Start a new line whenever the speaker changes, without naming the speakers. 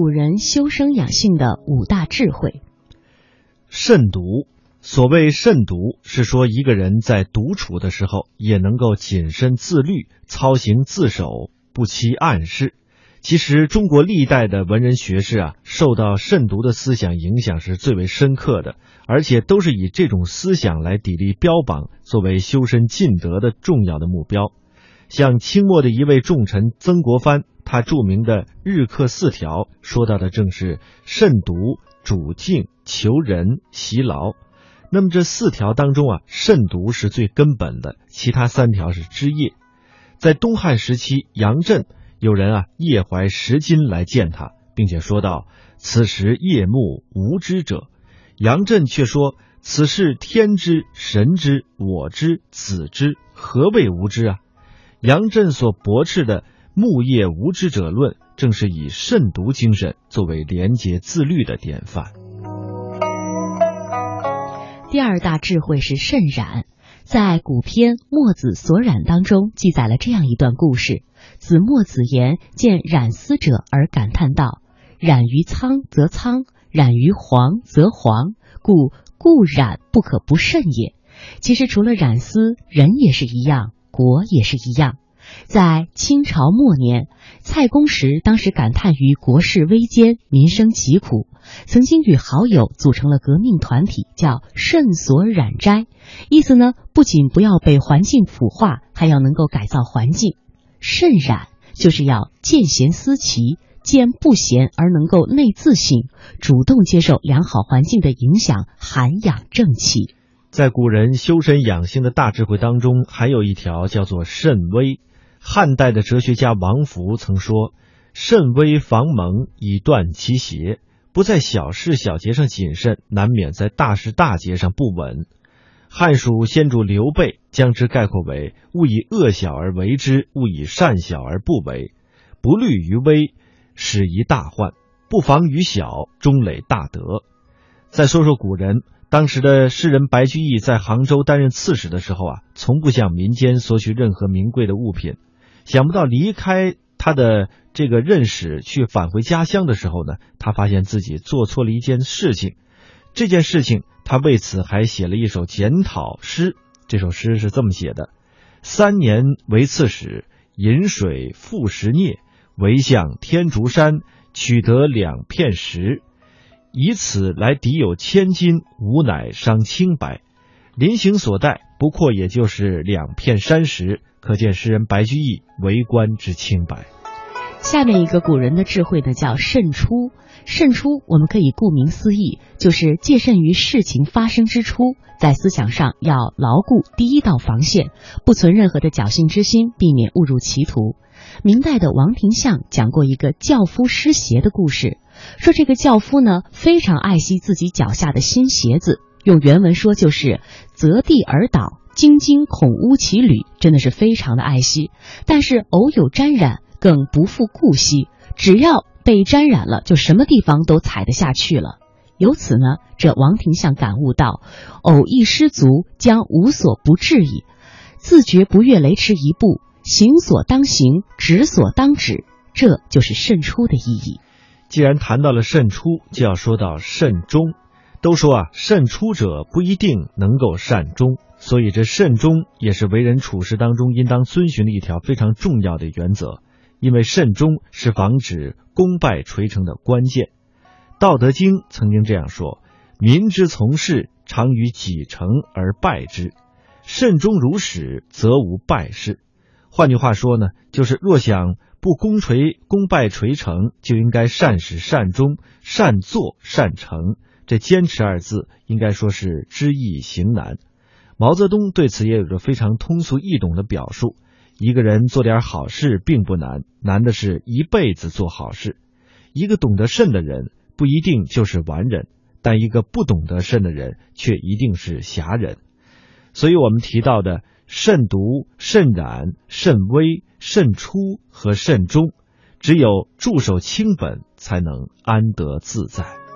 古人修身养性的五大智慧。
慎独，所谓慎独，是说一个人在独处的时候也能够谨慎自律，操行自守，不欺暗室。其实，中国历代的文人学士啊，受到慎独的思想影响是最为深刻的，而且都是以这种思想来砥砺标榜，作为修身尽德的重要的目标。像清末的一位重臣曾国藩，他著名的《日课四条》说到的正是慎独、主静、求仁、习劳。那么这四条当中啊，慎独是最根本的，其他三条是枝叶。在东汉时期，杨震。有人啊，夜怀十金来见他，并且说道：“此时夜幕无知者。”杨震却说：“此事天知、神知、我知、子知，何谓无知啊？”杨震所驳斥的“木叶无知者论”，正是以慎独精神作为廉洁自律的典范。
第二大智慧是慎染。在古篇《墨子所染》当中记载了这样一段故事：子墨子言见染丝者而感叹道：“染于苍则苍，染于黄则黄，故故染不可不慎也。”其实除了染丝，人也是一样，国也是一样。在清朝末年，蔡公时当时感叹于国事危艰，民生疾苦，曾经与好友组成了革命团体，叫“慎所染斋”。意思呢，不仅不要被环境腐化，还要能够改造环境。慎染就是要见贤思齐，见不贤而能够内自省，主动接受良好环境的影响，涵养正气。
在古人修身养性的大智慧当中，还有一条叫做慎微。汉代的哲学家王弗曾说：“慎微防蒙，以断其邪。不在小事小节上谨慎，难免在大事大节上不稳。”汉蜀先主刘备将之概括为：“勿以恶小而为之，勿以善小而不为。不虑于微，始于大患；不防于小，终累大德。”再说说古人。当时的诗人白居易在杭州担任刺史的时候啊，从不向民间索取任何名贵的物品。想不到离开他的这个任使去返回家乡的时候呢，他发现自己做错了一件事情。这件事情，他为此还写了一首检讨诗。这首诗是这么写的：三年为刺史，饮水复食孽，唯向天竺山取得两片石，以此来抵有千金，无乃伤清白。临行所带不过也就是两片山石。可见诗人白居易为官之清白。
下面一个古人的智慧呢，叫慎出。慎出，我们可以顾名思义，就是戒慎于事情发生之初，在思想上要牢固第一道防线，不存任何的侥幸之心，避免误入歧途。明代的王廷相讲过一个教夫失鞋的故事，说这个教夫呢非常爱惜自己脚下的新鞋子，用原文说就是择地而倒。晶晶恐污其履，真的是非常的爱惜。但是偶有沾染，更不复顾惜。只要被沾染了，就什么地方都踩得下去了。由此呢，这王廷相感悟到：偶一失足，将无所不至矣。自觉不越雷池一步，行所当行，止所当止，这就是慎出的意义。
既然谈到了慎出，就要说到慎终。都说啊，慎出者不一定能够善终。所以，这慎终也是为人处事当中应当遵循的一条非常重要的原则，因为慎终是防止功败垂成的关键。《道德经》曾经这样说：“民之从事，常于己成而败之；慎终如始，则无败事。”换句话说呢，就是若想不功垂功败垂成，就应该善始善终，善作善成。这“坚持”二字，应该说是知易行难。毛泽东对此也有着非常通俗易懂的表述：一个人做点好事并不难，难的是一辈子做好事。一个懂得慎的人不一定就是完人，但一个不懂得慎的人却一定是侠人。所以，我们提到的慎独、慎染、慎微、慎出和慎终，只有驻守清本，才能安得自在。